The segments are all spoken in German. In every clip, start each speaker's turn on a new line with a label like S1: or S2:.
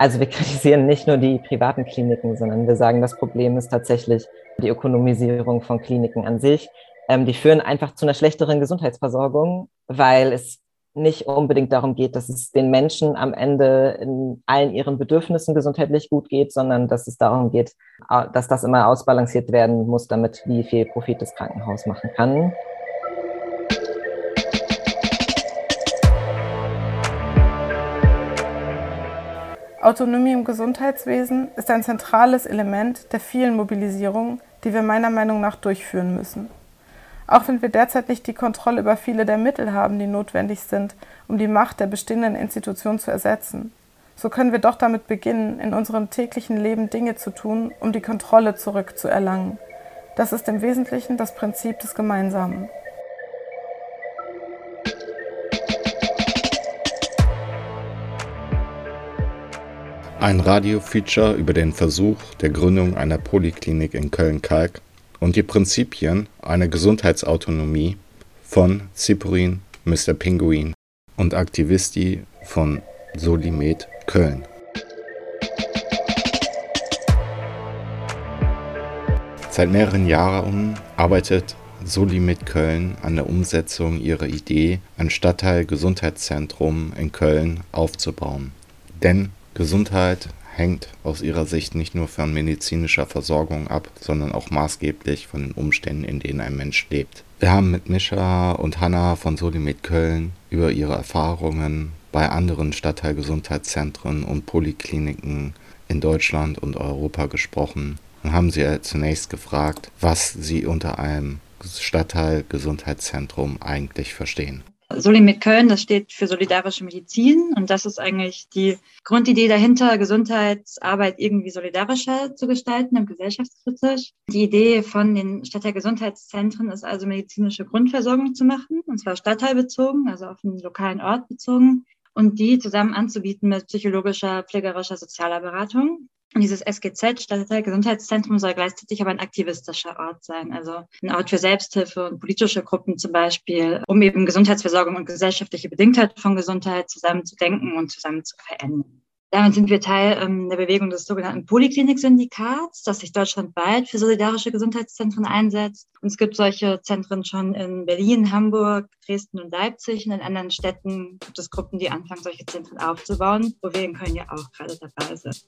S1: Also wir kritisieren nicht nur die privaten Kliniken, sondern wir sagen, das Problem ist tatsächlich die Ökonomisierung von Kliniken an sich. Ähm, die führen einfach zu einer schlechteren Gesundheitsversorgung, weil es nicht unbedingt darum geht, dass es den Menschen am Ende in allen ihren Bedürfnissen gesundheitlich gut geht, sondern dass es darum geht, dass das immer ausbalanciert werden muss, damit wie viel Profit das Krankenhaus machen kann.
S2: Autonomie im Gesundheitswesen ist ein zentrales Element der vielen Mobilisierungen, die wir meiner Meinung nach durchführen müssen. Auch wenn wir derzeit nicht die Kontrolle über viele der Mittel haben, die notwendig sind, um die Macht der bestehenden Institution zu ersetzen, so können wir doch damit beginnen, in unserem täglichen Leben Dinge zu tun, um die Kontrolle zurückzuerlangen. Das ist im Wesentlichen das Prinzip des Gemeinsamen.
S3: Ein Radio-Feature über den Versuch der Gründung einer Poliklinik in Köln-Kalk und die Prinzipien einer Gesundheitsautonomie von Cyprien Mr. Pinguin und Aktivisti von Solimed Köln. Seit mehreren Jahren arbeitet Solimed Köln an der Umsetzung ihrer Idee, ein Stadtteil-Gesundheitszentrum in Köln aufzubauen. Denn Gesundheit hängt aus ihrer Sicht nicht nur von medizinischer Versorgung ab, sondern auch maßgeblich von den Umständen, in denen ein Mensch lebt. Wir haben mit Mischa und Hanna von Solimed Köln über ihre Erfahrungen bei anderen Stadtteilgesundheitszentren und Polikliniken in Deutschland und Europa gesprochen und haben sie zunächst gefragt, was sie unter einem Stadtteilgesundheitszentrum eigentlich verstehen.
S4: Solimed Köln, das steht für solidarische Medizin und das ist eigentlich die Grundidee dahinter, Gesundheitsarbeit irgendwie solidarischer zu gestalten und gesellschaftskritisch. Die Idee von den Stadtteilgesundheitszentren ist also medizinische Grundversorgung zu machen, und zwar stadtteilbezogen, also auf den lokalen Ort bezogen und die zusammen anzubieten mit psychologischer, pflegerischer, sozialer Beratung. Dieses SGZ, Stadtteil Gesundheitszentrum, soll gleichzeitig aber ein aktivistischer Ort sein, also ein Ort für Selbsthilfe und politische Gruppen zum Beispiel, um eben Gesundheitsversorgung und gesellschaftliche Bedingtheit von Gesundheit zusammen zu denken und zusammen zu verändern. Damit sind wir Teil ähm, der Bewegung des sogenannten Poliklinik-Syndikats, das sich deutschlandweit für solidarische Gesundheitszentren einsetzt. Und es gibt solche Zentren schon in Berlin, Hamburg, Dresden und Leipzig. Und in anderen Städten gibt es Gruppen, die anfangen, solche Zentren aufzubauen, wo wir in Köln ja auch gerade dabei sind.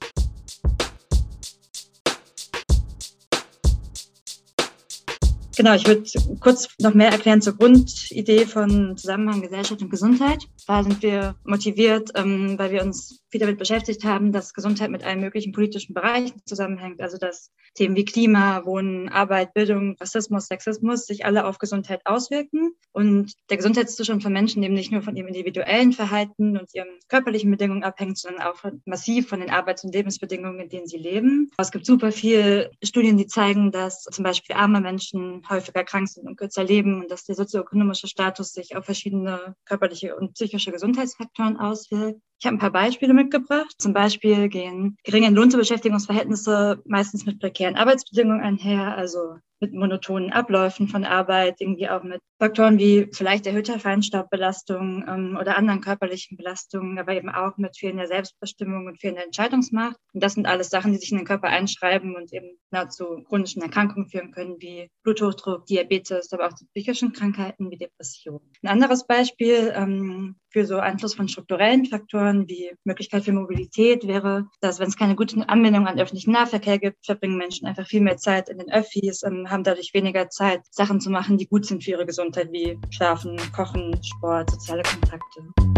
S4: Genau, ich würde kurz noch mehr erklären zur Grundidee von Zusammenhang Gesellschaft und Gesundheit. Da sind wir motiviert, ähm, weil wir uns viel damit beschäftigt haben, dass Gesundheit mit allen möglichen politischen Bereichen zusammenhängt. Also dass Themen wie Klima, Wohnen, Arbeit, Bildung, Rassismus, Sexismus sich alle auf Gesundheit auswirken. Und der Gesundheitszustand von Menschen eben nicht nur von ihrem individuellen Verhalten und ihren körperlichen Bedingungen abhängt, sondern auch massiv von den Arbeits- und Lebensbedingungen, in denen sie leben. Es gibt super viele Studien, die zeigen, dass zum Beispiel arme Menschen häufiger krank sind und kürzer leben und dass der sozioökonomische Status sich auf verschiedene körperliche und psychische Gesundheitsfaktoren auswirkt. Ich habe ein paar Beispiele mitgebracht. Zum Beispiel gehen geringe Lohn- zu Beschäftigungsverhältnisse meistens mit prekären Arbeitsbedingungen einher, also mit monotonen Abläufen von Arbeit, irgendwie auch mit Faktoren wie vielleicht erhöhter Feinstaubbelastung ähm, oder anderen körperlichen Belastungen, aber eben auch mit fehlender Selbstbestimmung und fehlender Entscheidungsmacht. Und das sind alles Sachen, die sich in den Körper einschreiben und eben zu chronischen Erkrankungen führen können, wie Bluthochdruck, Diabetes, aber auch zu psychischen Krankheiten wie Depressionen. Ein anderes Beispiel ähm, für so Einfluss von strukturellen Faktoren wie Möglichkeit für Mobilität wäre, dass wenn es keine gute Anbindung an öffentlichen Nahverkehr gibt, verbringen Menschen einfach viel mehr Zeit in den Öffis, ähm, haben dadurch weniger Zeit, Sachen zu machen, die gut sind für ihre Gesundheit, wie Schlafen, Kochen, Sport, soziale Kontakte.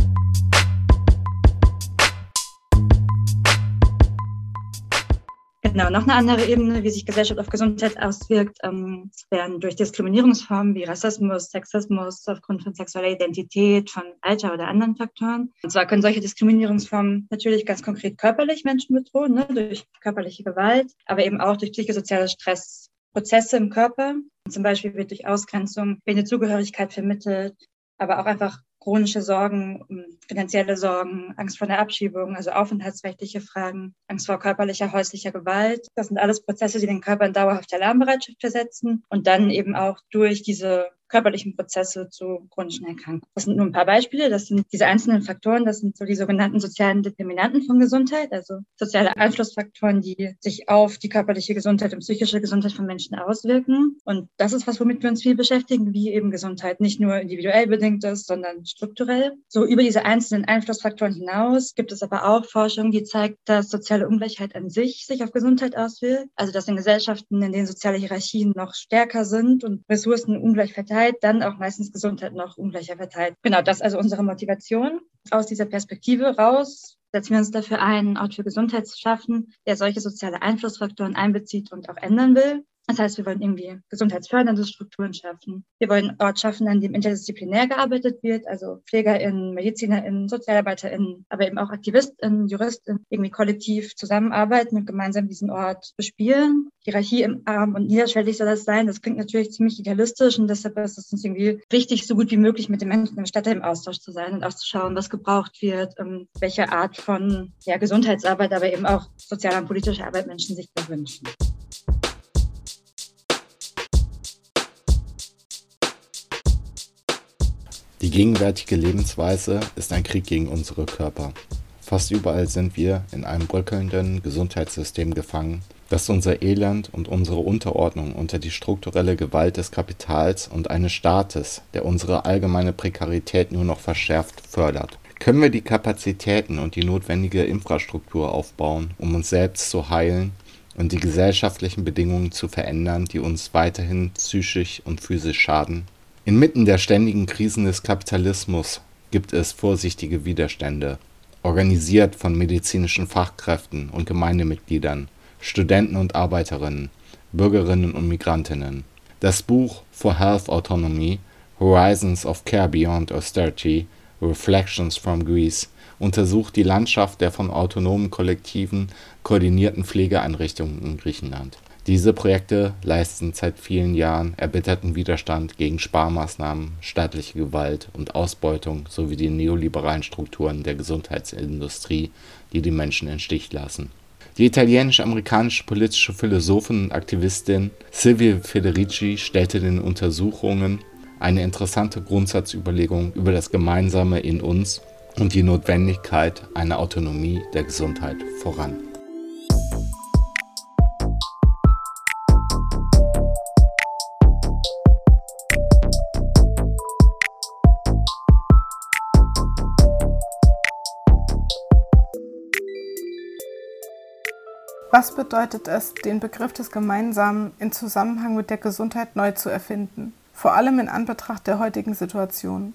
S4: Genau, noch eine andere Ebene, wie sich Gesellschaft auf Gesundheit auswirkt, ähm, werden durch Diskriminierungsformen wie Rassismus, Sexismus aufgrund von sexueller Identität, von Alter oder anderen Faktoren. Und zwar können solche Diskriminierungsformen natürlich ganz konkret körperlich Menschen bedrohen, ne, durch körperliche Gewalt, aber eben auch durch psychosoziale Stressprozesse im Körper. Zum Beispiel wird durch Ausgrenzung eine Zugehörigkeit vermittelt, aber auch einfach chronische Sorgen, finanzielle Sorgen, Angst vor der Abschiebung, also aufenthaltsrechtliche Fragen, Angst vor körperlicher, häuslicher Gewalt. Das sind alles Prozesse, die den Körper in dauerhafte Alarmbereitschaft versetzen und dann eben auch durch diese körperlichen Prozesse zu chronischen Erkrankungen. Das sind nur ein paar Beispiele. Das sind diese einzelnen Faktoren. Das sind so die sogenannten sozialen Determinanten von Gesundheit, also soziale Einflussfaktoren, die sich auf die körperliche Gesundheit und psychische Gesundheit von Menschen auswirken. Und das ist was, womit wir uns viel beschäftigen, wie eben Gesundheit nicht nur individuell bedingt ist, sondern strukturell. So über diese einzelnen Einflussfaktoren hinaus gibt es aber auch Forschung, die zeigt, dass soziale Ungleichheit an sich sich auf Gesundheit auswirkt. Also dass in Gesellschaften, in denen soziale Hierarchien noch stärker sind und Ressourcen ungleich verteilt, dann auch meistens Gesundheit noch ungleicher verteilt. Genau, das ist also unsere Motivation. Aus dieser Perspektive raus setzen wir uns dafür ein, einen Ort für Gesundheit zu schaffen, der solche soziale Einflussfaktoren einbezieht und auch ändern will. Das heißt, wir wollen irgendwie gesundheitsfördernde Strukturen schaffen. Wir wollen Ort schaffen, an dem interdisziplinär gearbeitet wird, also PflegerInnen, MedizinerInnen, SozialarbeiterInnen, aber eben auch AktivistInnen, JuristInnen irgendwie kollektiv zusammenarbeiten und gemeinsam diesen Ort bespielen. Hierarchie im Arm und niederschwellig soll das sein. Das klingt natürlich ziemlich idealistisch und deshalb ist es uns irgendwie wichtig, so gut wie möglich mit den Menschen im Stadtteil im Austausch zu sein und auch zu schauen, was gebraucht wird, ähm, welche Art von ja, Gesundheitsarbeit, aber eben auch sozialer und politischer Arbeit Menschen sich da wünschen.
S3: Die gegenwärtige Lebensweise ist ein Krieg gegen unsere Körper. Fast überall sind wir in einem bröckelnden Gesundheitssystem gefangen, das unser Elend und unsere Unterordnung unter die strukturelle Gewalt des Kapitals und eines Staates, der unsere allgemeine Prekarität nur noch verschärft, fördert. Können wir die Kapazitäten und die notwendige Infrastruktur aufbauen, um uns selbst zu heilen und die gesellschaftlichen Bedingungen zu verändern, die uns weiterhin psychisch und physisch schaden? Inmitten der ständigen Krisen des Kapitalismus gibt es vorsichtige Widerstände, organisiert von medizinischen Fachkräften und Gemeindemitgliedern, Studenten und Arbeiterinnen, Bürgerinnen und Migrantinnen. Das Buch For Health Autonomy Horizons of Care Beyond Austerity Reflections from Greece untersucht die Landschaft der von autonomen Kollektiven koordinierten Pflegeeinrichtungen in Griechenland. Diese Projekte leisten seit vielen Jahren erbitterten Widerstand gegen Sparmaßnahmen, staatliche Gewalt und Ausbeutung sowie die neoliberalen Strukturen der Gesundheitsindustrie, die die Menschen im Stich lassen. Die italienisch-amerikanische politische Philosophin und Aktivistin Silvia Federici stellte den Untersuchungen eine interessante Grundsatzüberlegung über das Gemeinsame in uns und die Notwendigkeit einer Autonomie der Gesundheit voran
S2: Was bedeutet es, den Begriff des Gemeinsamen in Zusammenhang mit der Gesundheit neu zu erfinden, vor allem in Anbetracht der heutigen Situation?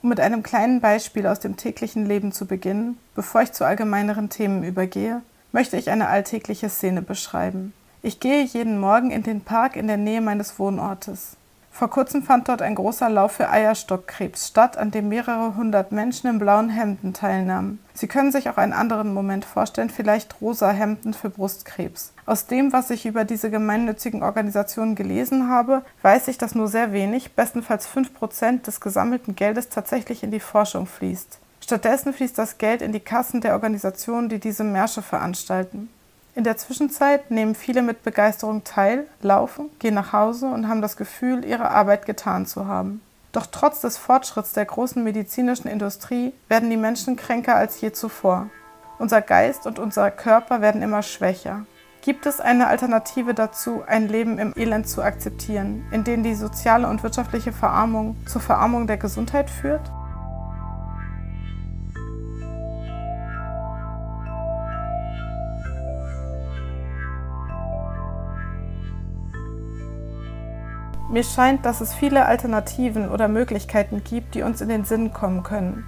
S2: Um mit einem kleinen Beispiel aus dem täglichen Leben zu beginnen, bevor ich zu allgemeineren Themen übergehe, möchte ich eine alltägliche Szene beschreiben. Ich gehe jeden Morgen in den Park in der Nähe meines Wohnortes. Vor kurzem fand dort ein großer Lauf für Eierstockkrebs statt, an dem mehrere hundert Menschen in blauen Hemden teilnahmen. Sie können sich auch einen anderen Moment vorstellen, vielleicht rosa Hemden für Brustkrebs. Aus dem, was ich über diese gemeinnützigen Organisationen gelesen habe, weiß ich, dass nur sehr wenig, bestenfalls fünf Prozent des gesammelten Geldes tatsächlich in die Forschung fließt. Stattdessen fließt das Geld in die Kassen der Organisationen, die diese Märsche veranstalten. In der Zwischenzeit nehmen viele mit Begeisterung teil, laufen, gehen nach Hause und haben das Gefühl, ihre Arbeit getan zu haben. Doch trotz des Fortschritts der großen medizinischen Industrie werden die Menschen kränker als je zuvor. Unser Geist und unser Körper werden immer schwächer. Gibt es eine Alternative dazu, ein Leben im Elend zu akzeptieren, in dem die soziale und wirtschaftliche Verarmung zur Verarmung der Gesundheit führt? Mir scheint, dass es viele Alternativen oder Möglichkeiten gibt, die uns in den Sinn kommen können.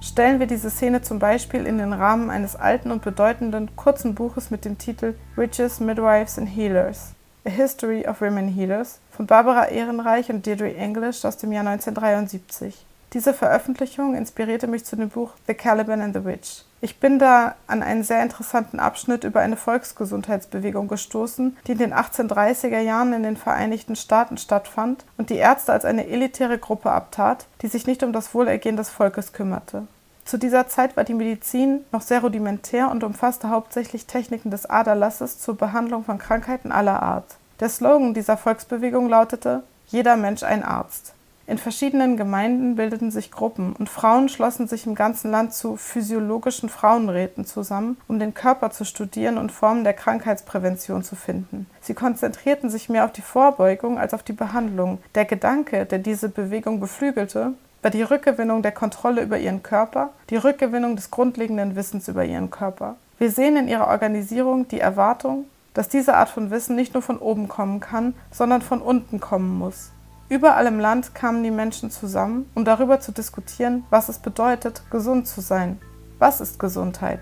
S2: Stellen wir diese Szene zum Beispiel in den Rahmen eines alten und bedeutenden kurzen Buches mit dem Titel Witches, Midwives and Healers – A History of Women Healers von Barbara Ehrenreich und Deirdre English aus dem Jahr 1973. Diese Veröffentlichung inspirierte mich zu dem Buch The Caliban and the Witch. Ich bin da an einen sehr interessanten Abschnitt über eine Volksgesundheitsbewegung gestoßen, die in den 1830er Jahren in den Vereinigten Staaten stattfand und die Ärzte als eine elitäre Gruppe abtat, die sich nicht um das Wohlergehen des Volkes kümmerte. Zu dieser Zeit war die Medizin noch sehr rudimentär und umfasste hauptsächlich Techniken des Aderlasses zur Behandlung von Krankheiten aller Art. Der Slogan dieser Volksbewegung lautete Jeder Mensch ein Arzt. In verschiedenen Gemeinden bildeten sich Gruppen und Frauen schlossen sich im ganzen Land zu physiologischen Frauenräten zusammen, um den Körper zu studieren und Formen der Krankheitsprävention zu finden. Sie konzentrierten sich mehr auf die Vorbeugung als auf die Behandlung. Der Gedanke, der diese Bewegung beflügelte, war die Rückgewinnung der Kontrolle über ihren Körper, die Rückgewinnung des grundlegenden Wissens über ihren Körper. Wir sehen in ihrer Organisierung die Erwartung, dass diese Art von Wissen nicht nur von oben kommen kann, sondern von unten kommen muss. Überall im Land kamen die Menschen zusammen, um darüber zu diskutieren, was es bedeutet, gesund zu sein. Was ist Gesundheit?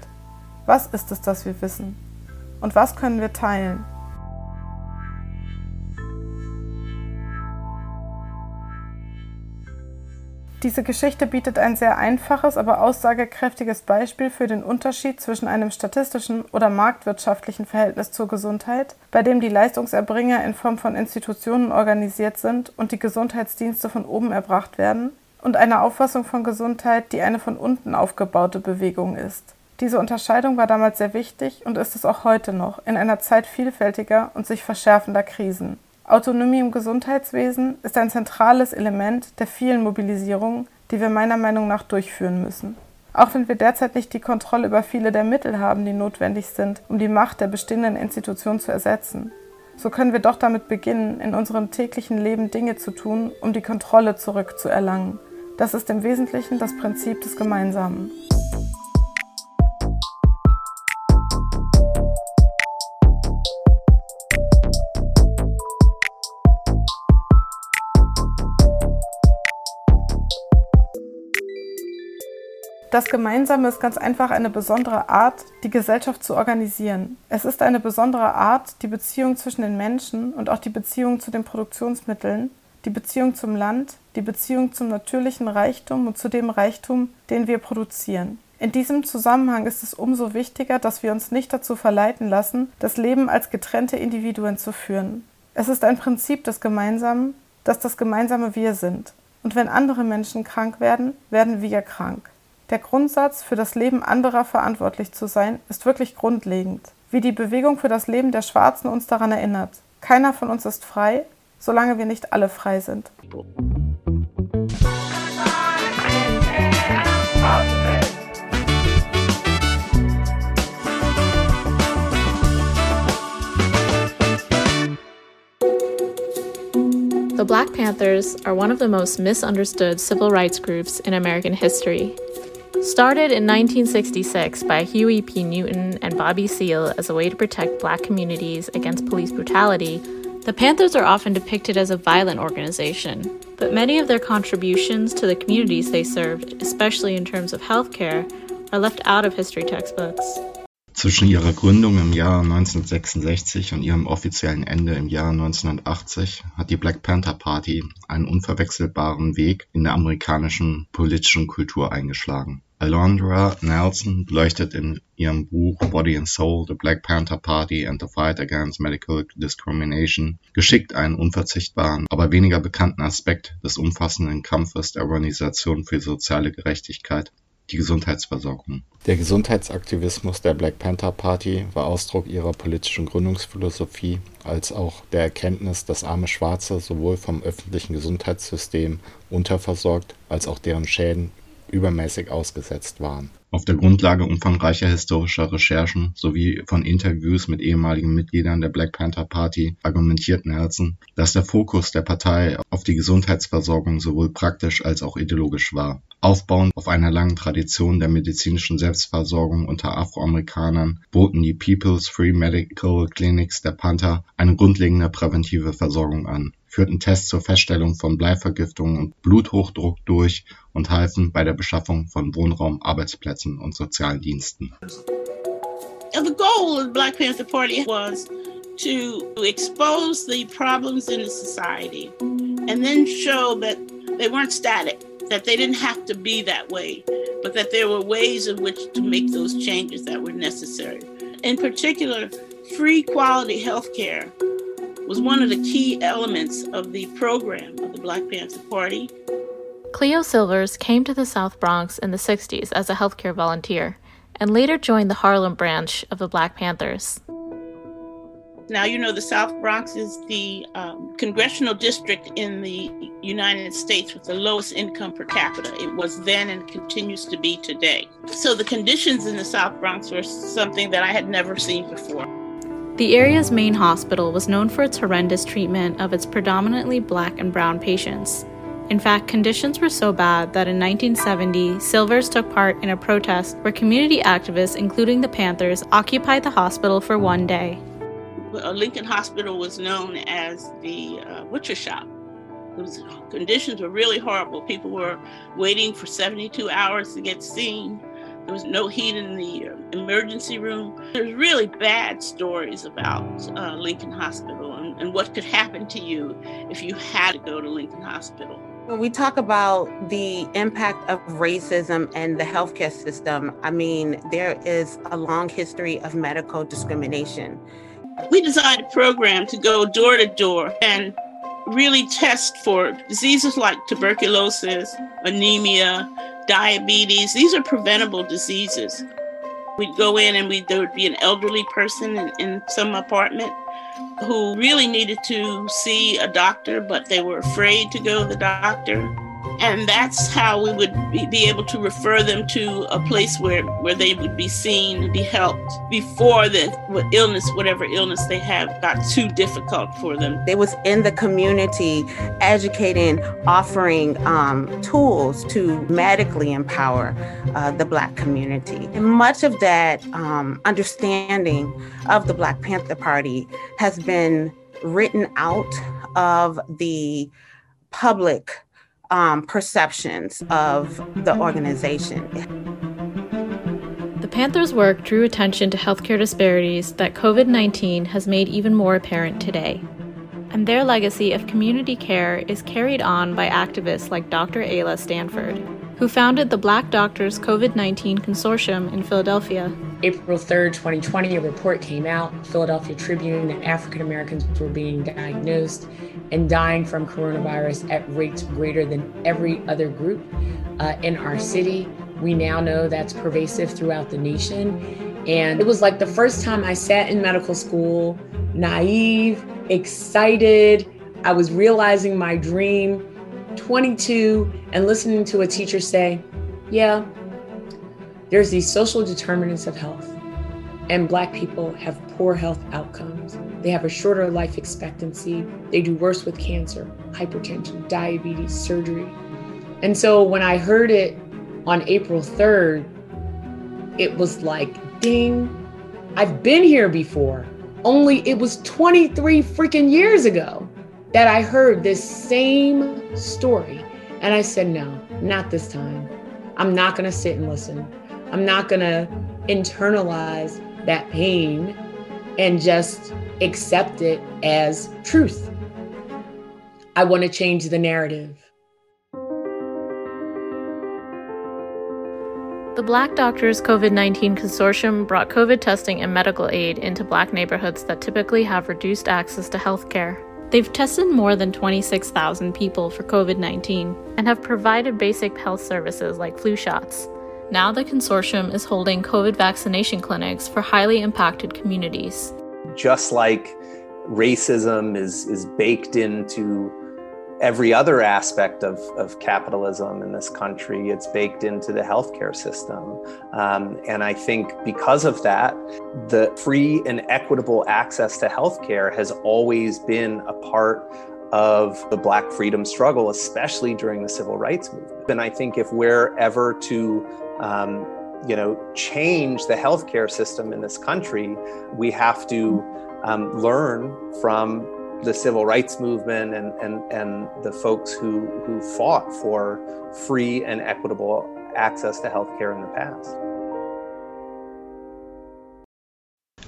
S2: Was ist es, das wir wissen? Und was können wir teilen? Diese Geschichte bietet ein sehr einfaches, aber aussagekräftiges Beispiel für den Unterschied zwischen einem statistischen oder marktwirtschaftlichen Verhältnis zur Gesundheit, bei dem die Leistungserbringer in Form von Institutionen organisiert sind und die Gesundheitsdienste von oben erbracht werden, und einer Auffassung von Gesundheit, die eine von unten aufgebaute Bewegung ist. Diese Unterscheidung war damals sehr wichtig und ist es auch heute noch, in einer Zeit vielfältiger und sich verschärfender Krisen. Autonomie im Gesundheitswesen ist ein zentrales Element der vielen Mobilisierungen, die wir meiner Meinung nach durchführen müssen. Auch wenn wir derzeit nicht die Kontrolle über viele der Mittel haben, die notwendig sind, um die Macht der bestehenden Institutionen zu ersetzen, so können wir doch damit beginnen, in unserem täglichen Leben Dinge zu tun, um die Kontrolle zurückzuerlangen. Das ist im Wesentlichen das Prinzip des Gemeinsamen. Das Gemeinsame ist ganz einfach eine besondere Art, die Gesellschaft zu organisieren. Es ist eine besondere Art, die Beziehung zwischen den Menschen und auch die Beziehung zu den Produktionsmitteln, die Beziehung zum Land, die Beziehung zum natürlichen Reichtum und zu dem Reichtum, den wir produzieren. In diesem Zusammenhang ist es umso wichtiger, dass wir uns nicht dazu verleiten lassen, das Leben als getrennte Individuen zu führen. Es ist ein Prinzip des Gemeinsamen, dass das gemeinsame Wir sind. Und wenn andere Menschen krank werden, werden wir krank. Der Grundsatz, für das Leben anderer verantwortlich zu sein, ist wirklich grundlegend. Wie die Bewegung für das Leben der Schwarzen uns daran erinnert. Keiner von uns ist frei, solange wir nicht alle frei sind.
S5: The Black Panthers are one of the most misunderstood civil rights groups in American history. Started in 1966 by Huey P. Newton and Bobby Seale as a way to protect black communities against police brutality, the Panthers are often depicted as a violent organization, but many of their contributions to the communities they served, especially in terms of healthcare, are left out of history textbooks.
S3: Zwischen ihrer Gründung im Jahr 1966 und ihrem offiziellen Ende im Jahr 1980 hat die Black Panther Party einen unverwechselbaren Weg in der amerikanischen politischen Kultur eingeschlagen. Alondra Nelson beleuchtet in ihrem Buch Body and Soul: The Black Panther Party and the Fight Against Medical Discrimination geschickt einen unverzichtbaren, aber weniger bekannten Aspekt des umfassenden Kampfes der Organisation für soziale Gerechtigkeit, die Gesundheitsversorgung. Der Gesundheitsaktivismus der Black Panther Party war Ausdruck ihrer politischen Gründungsphilosophie als auch der Erkenntnis, dass arme Schwarze sowohl vom öffentlichen Gesundheitssystem unterversorgt als auch deren Schäden übermäßig ausgesetzt waren. Auf der Grundlage umfangreicher historischer Recherchen sowie von Interviews mit ehemaligen Mitgliedern der Black Panther Party argumentiert Nelson, dass der Fokus der Partei auf die Gesundheitsversorgung sowohl praktisch als auch ideologisch war. Aufbauend auf einer langen Tradition der medizinischen Selbstversorgung unter Afroamerikanern boten die People's Free Medical Clinics der Panther eine grundlegende präventive Versorgung an führten Tests zur Feststellung von Bleivergiftungen und Bluthochdruck durch und halfen bei der Beschaffung von Wohnraum, Arbeitsplätzen und sozialen Diensten.
S6: The goal of the Black Panther Party was to expose the problems in the society and then show that they weren't static, that they didn't have to be that way, but that there were ways in which to make those changes that were necessary. In particular, free quality health care was one of the key elements of the program of the Black Panther Party.
S5: Cleo Silvers came to the South Bronx in the 60s as a healthcare volunteer and later joined the Harlem branch of the Black Panthers.
S6: Now, you know, the South Bronx is the um, congressional district in the United States with the lowest income per capita. It was then and continues to be today. So the conditions in the South Bronx were something that I had never seen before.
S5: The area's main hospital was known for its horrendous treatment of its predominantly black and brown patients. In fact, conditions were so bad that in 1970, Silvers took part in a protest where community activists, including the Panthers, occupied the hospital for one day.
S6: Lincoln Hospital was known as the uh, butcher shop. Was, conditions were really horrible. People were waiting for 72 hours to get seen. There was no heat in the uh, emergency room. There's really bad stories about uh, Lincoln Hospital and, and what could happen to you if you had to go to Lincoln Hospital.
S7: When we talk about the impact of racism and the healthcare system, I mean, there is a long history of medical discrimination.
S6: We designed a program to go door to door and really test for diseases like tuberculosis, anemia, diabetes. These are preventable diseases. We'd go in and we there would be an elderly person in, in some apartment who really needed to see a doctor, but they were afraid to go to the doctor. And that's how we would be able to refer them to a place where, where they would be seen and be helped before the illness, whatever illness they have, got too difficult for them.
S7: They was in the community educating, offering um, tools to medically empower uh, the Black community. And much of that um, understanding of the Black Panther Party has been written out of the public um, perceptions of the organization.
S5: The Panthers' work drew attention to healthcare disparities that COVID 19 has made even more apparent today. And their legacy of community care is carried on by activists like Dr. Ayla Stanford, who founded the Black Doctors COVID 19 Consortium in Philadelphia.
S8: April 3rd, 2020, a report came out, Philadelphia Tribune, that African Americans were being diagnosed and dying from coronavirus at rates greater than every other group uh, in our city. We now know that's pervasive throughout the nation. And it was like the first time I sat in medical school, naive, excited. I was realizing my dream, 22, and listening to a teacher say, Yeah, there's these social determinants of health, and Black people have poor health outcomes. They have a shorter life expectancy. They do worse with cancer, hypertension, diabetes, surgery. And so when I heard it on April 3rd, it was like, ding, I've been here before. Only it was 23 freaking years ago that I heard this same story. And I said, no, not this time. I'm not going to sit and listen. I'm not going to internalize that pain and just accept it as truth. I want to change the narrative.
S5: The Black Doctors COVID 19 Consortium brought COVID testing and medical aid into Black neighborhoods that typically have reduced access to health care. They've tested more than 26,000 people for COVID 19 and have provided basic health services like flu shots. Now the consortium is holding COVID vaccination clinics for highly impacted communities
S9: just like racism is is baked into every other aspect of, of capitalism in this country. It's baked into the healthcare system. Um, and I think because of that, the free and equitable access to healthcare has always been a part of the Black freedom struggle, especially during the civil rights movement. And I think if we're ever to um, you know, change the healthcare system in this country, we have to um, learn from the civil rights movement and, and, and the folks who, who fought for free and equitable access to healthcare in the past.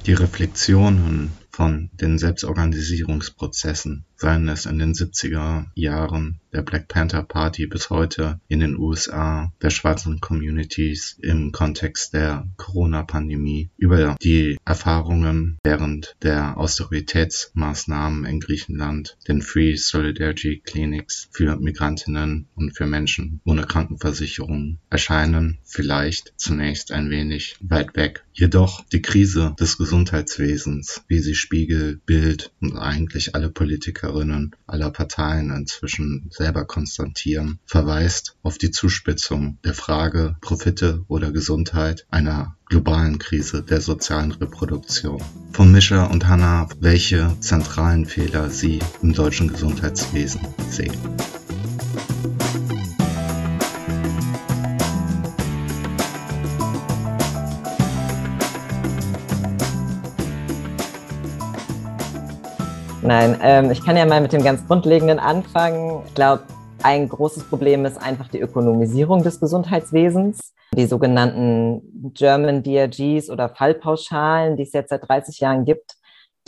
S3: Die Reflexionen von den Selbstorganisierungsprozessen seien es in den 70er Jahren der Black Panther Party bis heute in den USA, der schwarzen Communities im Kontext der Corona-Pandemie, über die Erfahrungen während der Austeritätsmaßnahmen in Griechenland, den Free Solidarity Clinics für Migrantinnen und für Menschen ohne Krankenversicherung erscheinen vielleicht zunächst ein wenig weit weg. Jedoch die Krise des Gesundheitswesens, wie sie Spiegel, Bild und eigentlich alle Politikerinnen aller Parteien inzwischen selber konstatieren, verweist auf die Zuspitzung der Frage Profite oder Gesundheit einer globalen Krise der sozialen Reproduktion. Von Mischa und Hannah, welche zentralen Fehler sie im deutschen Gesundheitswesen sehen.
S1: Nein, ähm, ich kann ja mal mit dem ganz Grundlegenden anfangen. Ich glaube, ein großes Problem ist einfach die Ökonomisierung des Gesundheitswesens. Die sogenannten German DRGs oder Fallpauschalen, die es jetzt seit 30 Jahren gibt,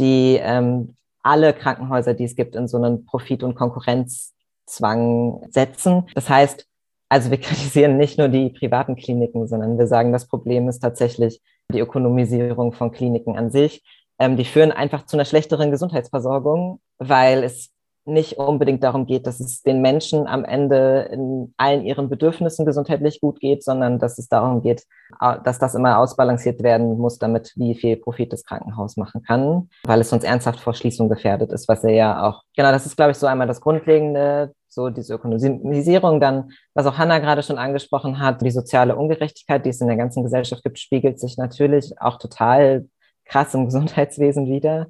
S1: die ähm, alle Krankenhäuser, die es gibt, in so einen Profit- und Konkurrenzzwang setzen. Das heißt, also wir kritisieren nicht nur die privaten Kliniken, sondern wir sagen, das Problem ist tatsächlich die Ökonomisierung von Kliniken an sich ähm, die führen einfach zu einer schlechteren Gesundheitsversorgung, weil es nicht unbedingt darum geht, dass es den Menschen am Ende in allen ihren Bedürfnissen gesundheitlich gut geht, sondern dass es darum geht, dass das immer ausbalanciert werden muss, damit wie viel Profit das Krankenhaus machen kann, weil es sonst ernsthaft vor Schließung gefährdet ist, was er ja auch, genau, das ist, glaube ich, so einmal das Grundlegende, so diese Ökonomisierung, dann, was auch Hanna gerade schon angesprochen hat, die soziale Ungerechtigkeit, die es in der ganzen Gesellschaft gibt, spiegelt sich natürlich auch total krass im Gesundheitswesen wieder.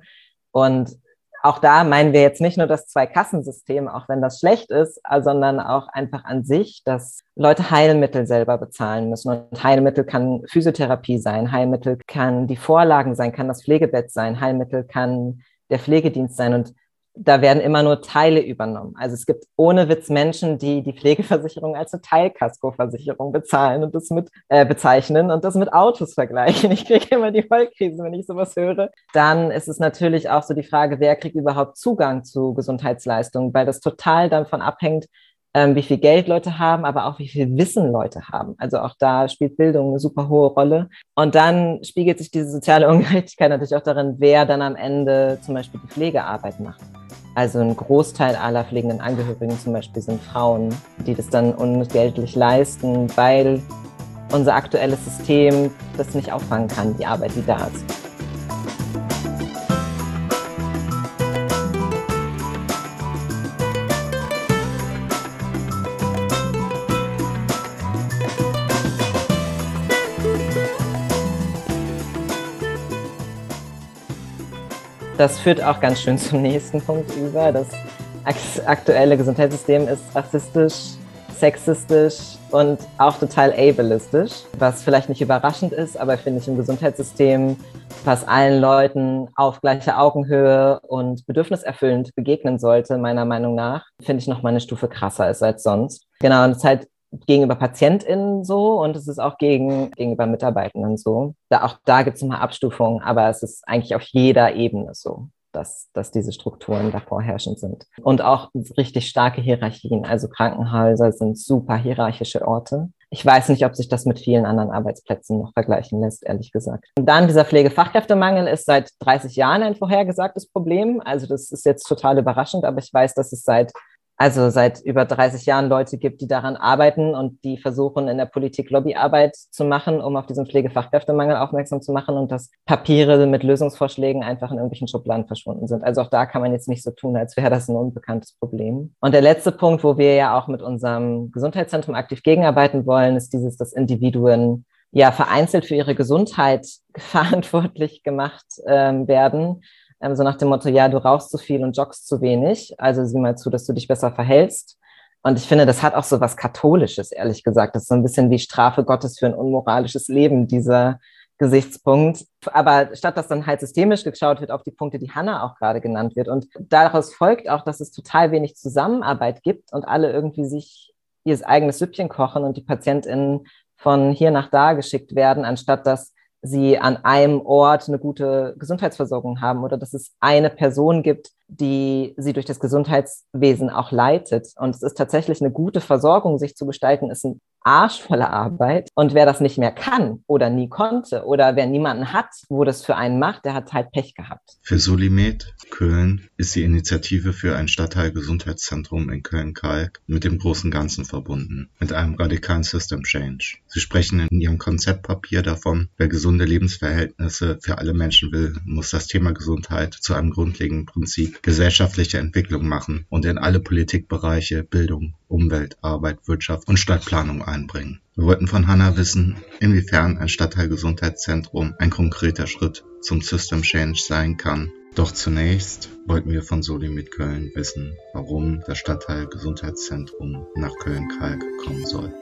S1: Und auch da meinen wir jetzt nicht nur das Zwei-Kassensystem, auch wenn das schlecht ist, sondern auch einfach an sich, dass Leute Heilmittel selber bezahlen müssen. Und Heilmittel kann Physiotherapie sein, Heilmittel kann die Vorlagen sein, kann das Pflegebett sein, Heilmittel kann der Pflegedienst sein. Und da werden immer nur Teile übernommen. Also es gibt ohne Witz Menschen, die die Pflegeversicherung als eine Teilkaskoversicherung bezahlen und das mit äh, bezeichnen und das mit Autos vergleichen. Ich kriege immer die Vollkrise, wenn ich sowas höre. Dann ist es natürlich auch so die Frage, wer kriegt überhaupt Zugang zu Gesundheitsleistungen, weil das total davon abhängt, ähm, wie viel Geld Leute haben, aber auch wie viel Wissen Leute haben. Also auch da spielt Bildung eine super hohe Rolle. Und dann spiegelt sich diese soziale Ungerechtigkeit natürlich auch darin, wer dann am Ende zum Beispiel die Pflegearbeit macht. Also ein Großteil aller pflegenden Angehörigen zum Beispiel sind Frauen, die das dann ungeltlich leisten, weil unser aktuelles System das nicht auffangen kann, die Arbeit, die da ist. Das führt auch ganz schön zum nächsten Punkt über. Das aktuelle Gesundheitssystem ist rassistisch, sexistisch und auch total ableistisch, was vielleicht nicht überraschend ist, aber finde ich im Gesundheitssystem, was allen Leuten auf gleicher Augenhöhe und bedürfniserfüllend begegnen sollte, meiner Meinung nach, finde ich noch mal eine Stufe krasser ist als sonst. Genau, und es ist halt gegenüber PatientInnen so und es ist auch gegen, gegenüber Mitarbeitenden so. Da, auch da gibt es nochmal Abstufungen, aber es ist eigentlich auf jeder Ebene so, dass, dass diese Strukturen da vorherrschend sind. Und auch richtig starke Hierarchien. Also Krankenhäuser sind super hierarchische Orte. Ich weiß nicht, ob sich das mit vielen anderen Arbeitsplätzen noch vergleichen lässt, ehrlich gesagt. Und dann dieser Pflegefachkräftemangel ist seit 30 Jahren ein vorhergesagtes Problem. Also das ist jetzt total überraschend, aber ich weiß, dass es seit also seit über 30 Jahren Leute gibt, die daran arbeiten und die versuchen, in der Politik Lobbyarbeit zu machen, um auf diesen Pflegefachkräftemangel aufmerksam zu machen und dass Papiere mit Lösungsvorschlägen einfach in irgendwelchen Schubladen verschwunden sind. Also auch da kann man jetzt nicht so tun, als wäre das ein unbekanntes Problem. Und der letzte Punkt, wo wir ja auch mit unserem Gesundheitszentrum aktiv gegenarbeiten wollen, ist dieses, dass Individuen ja vereinzelt für ihre Gesundheit verantwortlich gemacht ähm, werden so nach dem Motto, ja, du rauchst zu viel und joggst zu wenig, also sieh mal zu, dass du dich besser verhältst. Und ich finde, das hat auch so was Katholisches, ehrlich gesagt. Das ist so ein bisschen wie Strafe Gottes für ein unmoralisches Leben, dieser Gesichtspunkt. Aber statt dass dann halt systemisch geschaut wird auf die Punkte, die Hanna auch gerade genannt wird. Und daraus folgt auch, dass es total wenig Zusammenarbeit gibt und alle irgendwie sich ihr eigenes Süppchen kochen und die PatientInnen von hier nach da geschickt werden, anstatt dass sie an einem Ort eine gute Gesundheitsversorgung haben oder dass es eine Person gibt, die sie durch das Gesundheitswesen auch leitet. Und es ist tatsächlich eine gute Versorgung, sich zu gestalten, ist ein Arsch voller Arbeit. Und wer das nicht mehr kann oder nie konnte oder wer niemanden hat, wo das für einen macht, der hat halt Pech gehabt.
S3: Für Solimed Köln ist die Initiative für ein Stadtteil-Gesundheitszentrum in Köln-Kalk mit dem großen Ganzen verbunden, mit einem radikalen System Change. Sie sprechen in ihrem Konzeptpapier davon, wer gesunde Lebensverhältnisse für alle Menschen will, muss das Thema Gesundheit zu einem grundlegenden Prinzip gesellschaftlicher Entwicklung machen und in alle Politikbereiche Bildung, Umwelt, Arbeit, Wirtschaft und Stadtplanung einbringen. Wir wollten von Hanna wissen, inwiefern ein Stadtteilgesundheitszentrum ein konkreter Schritt zum System Change sein kann. Doch zunächst wollten wir von Soli mit Köln wissen, warum das Stadtteilgesundheitszentrum nach Köln-Kalk kommen soll.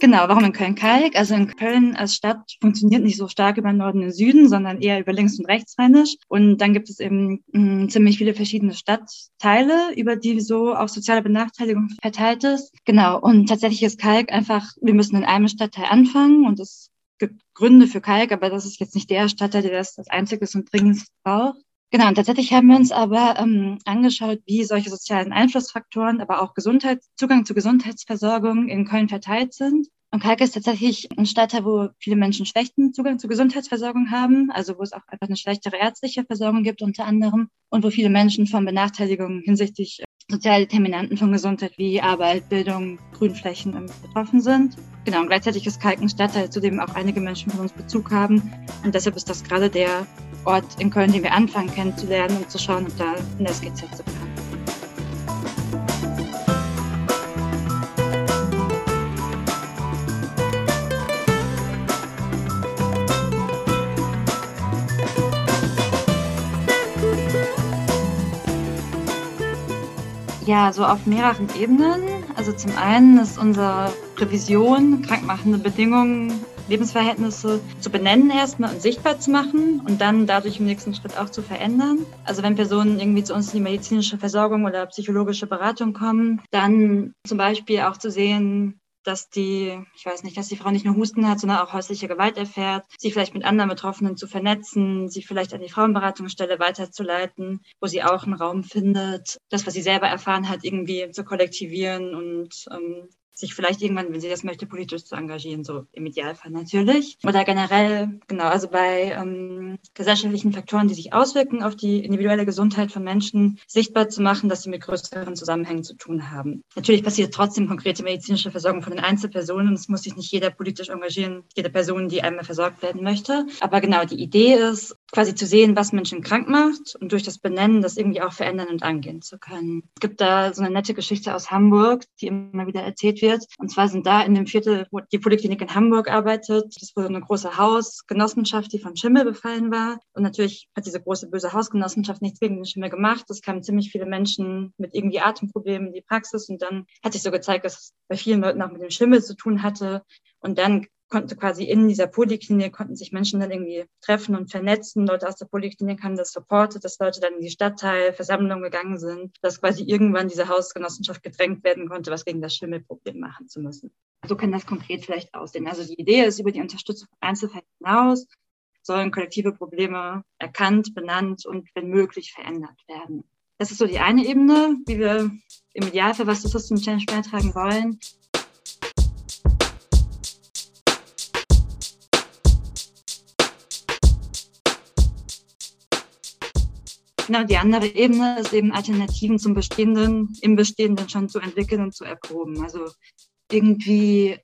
S4: Genau, warum in Köln-Kalk? Also in Köln als Stadt funktioniert nicht so stark über Norden und Süden, sondern eher über links und rechtsrheinisch. Und dann gibt es eben mh, mm, ziemlich viele verschiedene Stadtteile, über die so auch soziale Benachteiligung verteilt ist. Genau, und tatsächlich ist Kalk einfach, wir müssen in einem Stadtteil anfangen und es gibt Gründe für Kalk, aber das ist jetzt nicht der Stadtteil, der das als einziges und dringendst braucht. Genau, und tatsächlich haben wir uns aber ähm, angeschaut, wie solche sozialen Einflussfaktoren, aber auch Gesundheit, Zugang zu Gesundheitsversorgung in Köln verteilt sind. Und Kalk ist tatsächlich ein Stadtteil, wo viele Menschen schlechten Zugang zu Gesundheitsversorgung haben, also wo es auch einfach eine schlechtere ärztliche Versorgung gibt unter anderem und wo viele Menschen von Benachteiligungen hinsichtlich soziale Determinanten von Gesundheit wie Arbeit, Bildung, Grünflächen betroffen sind. Genau, und gleichzeitig ist Kalk ein Stadtteil, zu dem auch einige Menschen von uns Bezug haben. Und deshalb ist das gerade der Ort in Köln, den wir anfangen kennenzulernen und zu schauen, ob da ein SGZ zu kann. Ja, so auf mehreren Ebenen. Also zum einen ist unsere Revision, krankmachende Bedingungen, Lebensverhältnisse zu benennen erstmal und sichtbar zu machen und dann dadurch im nächsten Schritt auch zu verändern. Also wenn Personen irgendwie zu uns in die medizinische Versorgung oder psychologische Beratung kommen, dann zum Beispiel auch zu sehen, dass die, ich weiß nicht, dass die Frau nicht nur Husten hat, sondern auch häusliche Gewalt erfährt, sie vielleicht mit anderen Betroffenen zu vernetzen, sie vielleicht an die Frauenberatungsstelle weiterzuleiten, wo sie auch einen Raum findet, das, was sie selber erfahren hat, irgendwie zu kollektivieren und ähm, sich vielleicht irgendwann, wenn sie das möchte, politisch zu engagieren, so im Idealfall natürlich. Oder generell, genau, also bei ähm, gesellschaftlichen Faktoren, die sich auswirken auf die individuelle Gesundheit von Menschen, sichtbar zu machen, dass sie mit größeren Zusammenhängen zu tun haben. Natürlich passiert trotzdem konkrete medizinische Versorgung von den Einzelpersonen. Es muss sich nicht jeder politisch engagieren, jede Person, die einmal versorgt werden möchte. Aber genau, die Idee ist, quasi zu sehen, was Menschen krank macht und durch das Benennen das irgendwie auch verändern und angehen zu können. Es gibt da so eine nette Geschichte aus Hamburg, die immer wieder erzählt wird. Und zwar sind da in dem Viertel, wo die Poliklinik in Hamburg arbeitet, das wurde eine große Hausgenossenschaft, die von Schimmel befallen war. Und natürlich hat diese große böse Hausgenossenschaft nichts gegen den Schimmel gemacht. Es kamen ziemlich viele Menschen mit irgendwie Atemproblemen in die Praxis und dann hat sich so gezeigt, dass es bei vielen Leuten auch mit dem Schimmel zu tun hatte. Und dann konnte quasi in dieser Poliklinik, konnten sich Menschen dann irgendwie treffen und vernetzen. Leute aus der Poliklinik haben das supportet, dass Leute dann in die Stadtteilversammlung gegangen sind, dass quasi irgendwann diese Hausgenossenschaft gedrängt werden konnte, was gegen das Schimmelproblem machen zu müssen. So kann das konkret vielleicht aussehen. Also die Idee ist, über die Unterstützung von Einzelfällen hinaus sollen kollektive Probleme erkannt, benannt und wenn möglich verändert werden. Das ist so die eine Ebene, wie wir im Idealfall was zu System Change beitragen wollen. Genau, die andere Ebene ist eben Alternativen zum Bestehenden, im Bestehenden schon zu entwickeln und zu erproben. Also irgendwie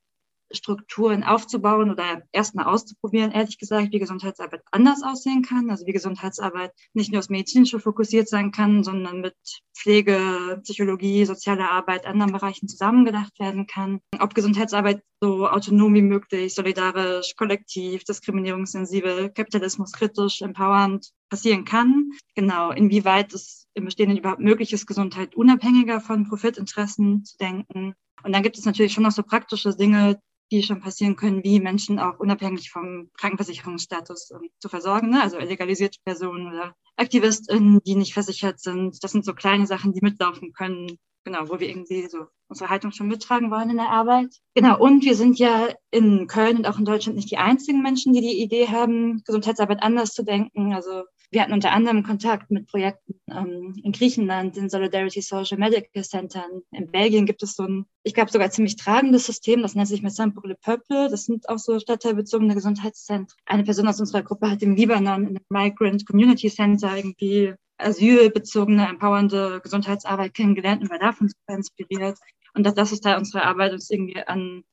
S4: Strukturen aufzubauen oder erstmal auszuprobieren, ehrlich gesagt, wie Gesundheitsarbeit anders aussehen kann. Also wie Gesundheitsarbeit nicht nur aufs Medizinische fokussiert sein kann, sondern mit Pflege, Psychologie, soziale Arbeit, anderen Bereichen zusammengedacht werden kann. Ob Gesundheitsarbeit so autonom wie möglich, solidarisch, kollektiv, diskriminierungssensibel, kapitalismuskritisch, empowernd passieren kann. Genau, inwieweit es im Bestehenden überhaupt möglich ist, Gesundheit unabhängiger von Profitinteressen zu denken. Und dann gibt es natürlich schon noch so praktische Dinge, die schon passieren können, wie Menschen auch unabhängig vom Krankenversicherungsstatus ähm, zu versorgen, ne? also legalisierte Personen oder AktivistInnen, die nicht versichert sind. Das sind so kleine Sachen, die mitlaufen können, genau, wo wir irgendwie so unsere Haltung schon mittragen wollen in der Arbeit. Genau, und wir sind ja in Köln und auch in Deutschland nicht die einzigen Menschen, die die Idee haben, Gesundheitsarbeit anders zu denken. Also wir hatten unter anderem Kontakt mit Projekten ähm, in Griechenland, in Solidarity Social Medical Centern. In Belgien gibt es so ein, ich glaube sogar ziemlich tragendes System, das nennt sich pour le Peuple. Das sind auch so stadtteilbezogene Gesundheitszentren. Eine Person aus unserer Gruppe hat im Libanon in einem Migrant Community Center irgendwie asylbezogene, empowernde Gesundheitsarbeit kennengelernt und war davon super inspiriert. Und das, das ist Teil unserer Arbeit, uns irgendwie an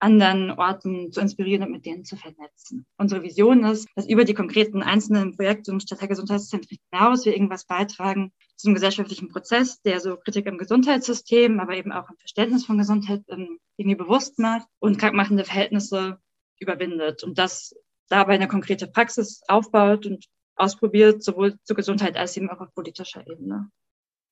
S4: anderen Orten zu inspirieren und mit denen zu vernetzen. Unsere Vision ist, dass über die konkreten einzelnen Projekte im Stadtteilgesundheitszentrum hinaus wir irgendwas beitragen zu einem gesellschaftlichen Prozess, der so Kritik im Gesundheitssystem, aber eben auch im Verständnis von Gesundheit ähm, irgendwie bewusst macht und krankmachende Verhältnisse überwindet und das dabei eine konkrete Praxis aufbaut und ausprobiert, sowohl zur Gesundheit als eben auch auf politischer Ebene.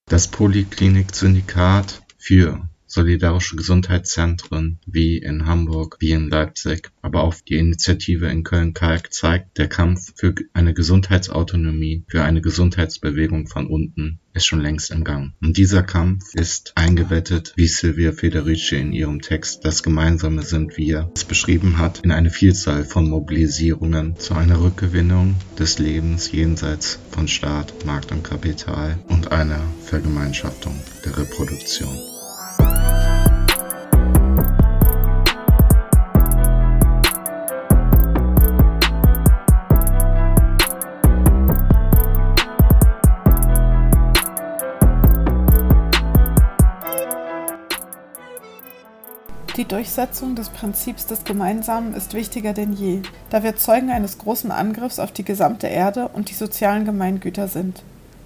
S3: Das Poliklinik-Syndikat für solidarische Gesundheitszentren wie in Hamburg, wie in Leipzig, aber auch die Initiative in Köln-Kalk zeigt, der Kampf für eine Gesundheitsautonomie, für eine Gesundheitsbewegung von unten ist schon längst im Gang. Und dieser Kampf ist eingebettet, wie Silvia Federici in ihrem Text Das Gemeinsame sind wir es beschrieben hat, in eine Vielzahl von Mobilisierungen zu einer Rückgewinnung des Lebens jenseits von Staat, Markt und Kapital und einer Vergemeinschaftung der Reproduktion.
S2: Die Durchsetzung des Prinzips des Gemeinsamen ist wichtiger denn je, da wir Zeugen eines großen Angriffs auf die gesamte Erde und die sozialen Gemeingüter sind.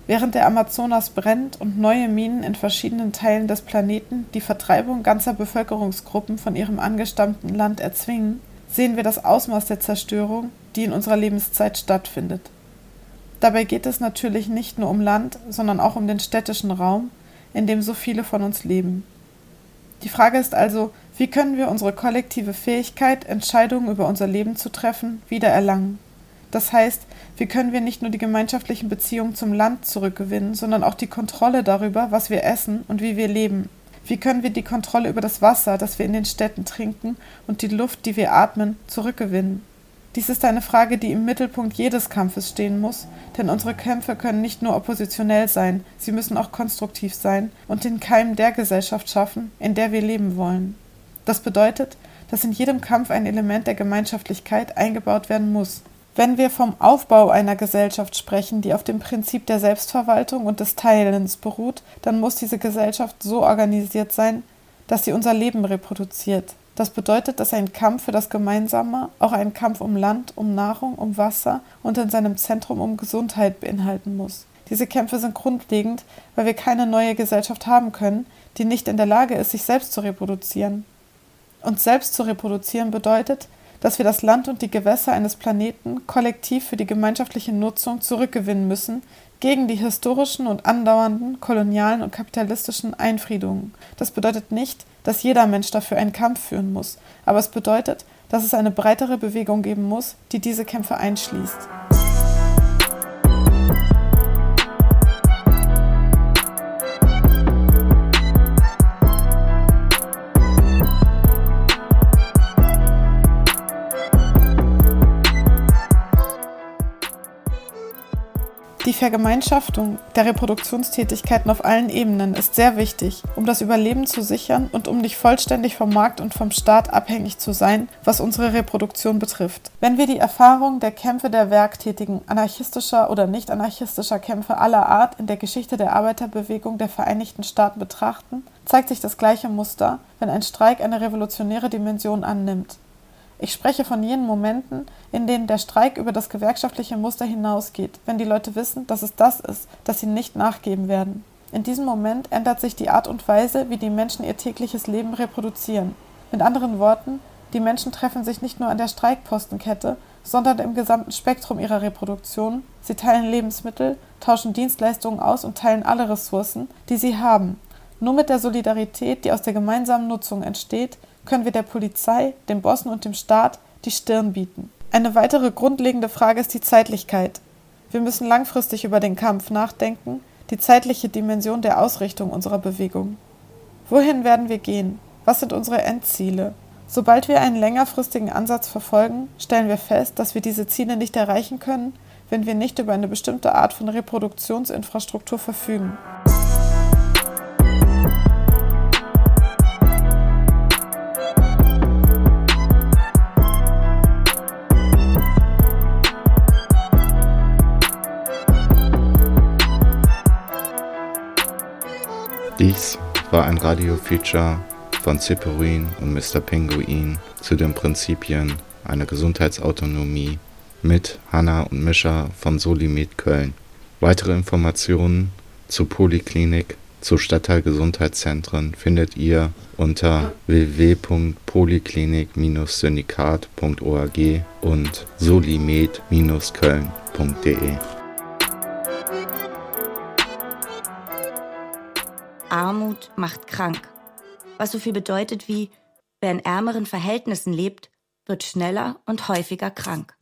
S2: Während der Amazonas brennt und neue Minen in verschiedenen Teilen des Planeten die Vertreibung ganzer Bevölkerungsgruppen von ihrem angestammten Land erzwingen, sehen wir das Ausmaß der Zerstörung, die in unserer Lebenszeit stattfindet. Dabei geht es natürlich nicht nur um Land, sondern auch um den städtischen Raum, in dem so viele von uns leben. Die Frage ist also, wie können wir unsere kollektive Fähigkeit, Entscheidungen über unser Leben zu treffen, wiedererlangen? Das heißt, wie können wir nicht nur die gemeinschaftlichen Beziehungen zum Land zurückgewinnen, sondern auch die Kontrolle darüber, was wir essen und wie wir leben? Wie können wir die Kontrolle über das Wasser, das wir in den Städten trinken, und die Luft, die wir atmen, zurückgewinnen? Dies ist eine Frage, die im Mittelpunkt jedes Kampfes stehen muss, denn unsere Kämpfe können nicht nur oppositionell sein, sie müssen auch konstruktiv sein und den Keim der Gesellschaft schaffen, in der wir leben wollen. Das bedeutet, dass in jedem Kampf ein Element der Gemeinschaftlichkeit eingebaut werden muss. Wenn wir vom Aufbau einer Gesellschaft sprechen, die auf dem Prinzip der Selbstverwaltung und des Teilens beruht, dann muss diese Gesellschaft so organisiert sein, dass sie unser Leben reproduziert, das bedeutet, dass ein Kampf für das Gemeinsame auch einen Kampf um Land, um Nahrung, um Wasser und in seinem Zentrum um Gesundheit beinhalten muss. Diese Kämpfe sind grundlegend, weil wir keine neue Gesellschaft haben können, die nicht in der Lage ist, sich selbst zu reproduzieren. Und selbst zu reproduzieren bedeutet, dass wir das Land und die Gewässer eines Planeten kollektiv für die gemeinschaftliche Nutzung zurückgewinnen müssen, gegen die historischen und andauernden kolonialen und kapitalistischen Einfriedungen. Das bedeutet nicht, dass jeder Mensch dafür einen Kampf führen muss, aber es bedeutet, dass es eine breitere Bewegung geben muss, die diese Kämpfe einschließt. Die Vergemeinschaftung der Reproduktionstätigkeiten auf allen Ebenen ist sehr wichtig, um das Überleben zu sichern und um nicht vollständig vom Markt und vom Staat abhängig zu sein, was unsere Reproduktion betrifft. Wenn wir die Erfahrung der Kämpfe der Werktätigen, anarchistischer oder nicht anarchistischer Kämpfe aller Art in der Geschichte der Arbeiterbewegung der Vereinigten Staaten betrachten, zeigt sich das gleiche Muster, wenn ein Streik eine revolutionäre Dimension annimmt. Ich spreche von jenen Momenten, in denen der Streik über das gewerkschaftliche Muster hinausgeht, wenn die Leute wissen, dass es das ist, dass sie nicht nachgeben werden. In diesem Moment ändert sich die Art und Weise, wie die Menschen ihr tägliches Leben reproduzieren. Mit anderen Worten, die Menschen treffen sich nicht nur an der Streikpostenkette, sondern im gesamten Spektrum ihrer Reproduktion. Sie teilen Lebensmittel, tauschen Dienstleistungen aus und teilen alle Ressourcen, die sie haben. Nur mit der Solidarität, die aus der gemeinsamen Nutzung entsteht, können wir der Polizei, den Bossen und dem Staat die Stirn bieten. Eine weitere grundlegende Frage ist die Zeitlichkeit. Wir müssen langfristig über den Kampf nachdenken, die zeitliche Dimension der Ausrichtung unserer Bewegung. Wohin werden wir gehen? Was sind unsere Endziele? Sobald wir einen längerfristigen Ansatz verfolgen, stellen wir fest, dass wir diese Ziele nicht erreichen können, wenn wir nicht über eine bestimmte Art von Reproduktionsinfrastruktur verfügen.
S3: War ein Radio-Feature von Zipperin und Mr. Pinguin zu den Prinzipien einer Gesundheitsautonomie mit Hanna und Mischa von Solimed Köln. Weitere Informationen zur Poliklinik, zu Stadtteilgesundheitszentren findet ihr unter www.poliklinik-syndikat.org und solimed-köln.de.
S10: Armut macht krank. Was so viel bedeutet wie, wer in ärmeren Verhältnissen lebt, wird schneller und häufiger krank.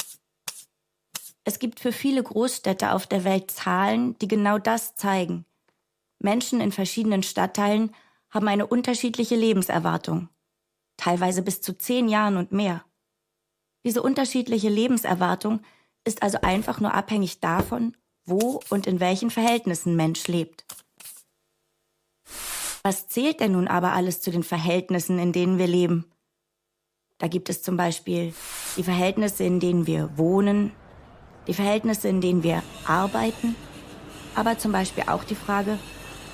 S10: Es gibt für viele Großstädte auf der Welt Zahlen, die genau das zeigen. Menschen in verschiedenen Stadtteilen haben eine unterschiedliche Lebenserwartung, teilweise bis zu zehn Jahren und mehr. Diese unterschiedliche Lebenserwartung ist also einfach nur abhängig davon, wo und in welchen Verhältnissen Mensch lebt. Was zählt denn nun aber alles zu den Verhältnissen, in denen wir leben? Da gibt es zum Beispiel die Verhältnisse, in denen wir wohnen, die Verhältnisse, in denen wir arbeiten, aber zum Beispiel auch die Frage,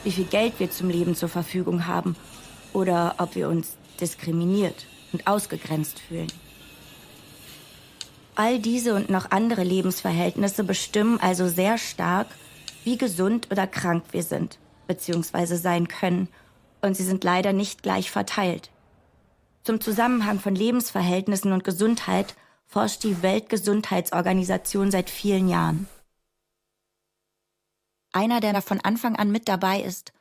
S10: wie viel Geld wir zum Leben zur Verfügung haben oder ob wir uns diskriminiert und ausgegrenzt fühlen. All diese und noch andere Lebensverhältnisse bestimmen also sehr stark, wie gesund oder krank wir sind bzw. sein können, und sie sind leider nicht gleich verteilt. Zum Zusammenhang von Lebensverhältnissen und Gesundheit forscht die Weltgesundheitsorganisation seit vielen Jahren. Einer, der da von Anfang an mit dabei ist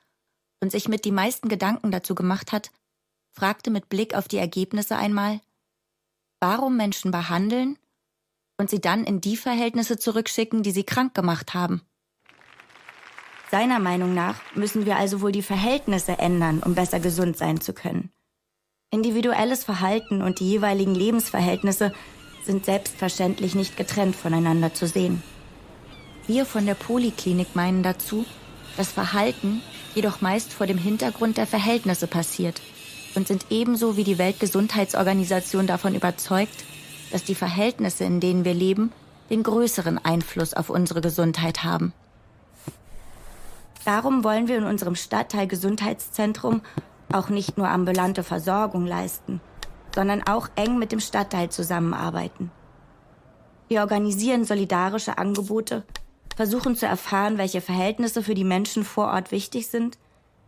S10: und sich mit die meisten Gedanken dazu gemacht hat, fragte mit Blick auf die Ergebnisse einmal, warum Menschen behandeln und sie dann in die Verhältnisse zurückschicken, die sie krank gemacht haben. Seiner Meinung nach müssen wir also wohl die Verhältnisse ändern, um besser gesund sein zu können. Individuelles Verhalten und die jeweiligen Lebensverhältnisse sind selbstverständlich nicht getrennt voneinander zu sehen. Wir von der Poliklinik meinen dazu, dass Verhalten jedoch meist vor dem Hintergrund der Verhältnisse passiert und sind ebenso wie die Weltgesundheitsorganisation davon überzeugt, dass die Verhältnisse, in denen wir leben, den größeren Einfluss auf unsere Gesundheit haben. Darum wollen wir in unserem Stadtteil Gesundheitszentrum auch nicht nur ambulante Versorgung leisten, sondern auch eng mit dem Stadtteil zusammenarbeiten. Wir organisieren solidarische Angebote, versuchen zu erfahren, welche Verhältnisse für die Menschen vor Ort wichtig sind,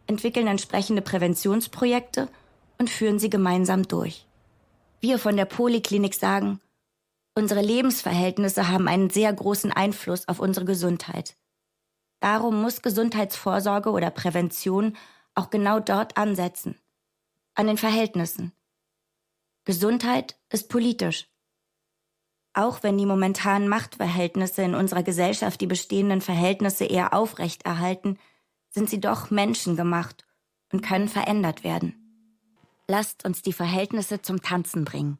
S10: entwickeln entsprechende Präventionsprojekte und führen sie gemeinsam durch. Wir von der Poliklinik sagen, unsere Lebensverhältnisse haben einen sehr großen Einfluss auf unsere Gesundheit. Darum muss Gesundheitsvorsorge oder Prävention auch genau dort ansetzen, an den Verhältnissen. Gesundheit ist politisch. Auch wenn die momentanen Machtverhältnisse in unserer Gesellschaft die bestehenden Verhältnisse eher aufrechterhalten, sind sie doch menschengemacht und können verändert werden. Lasst uns die Verhältnisse zum Tanzen bringen.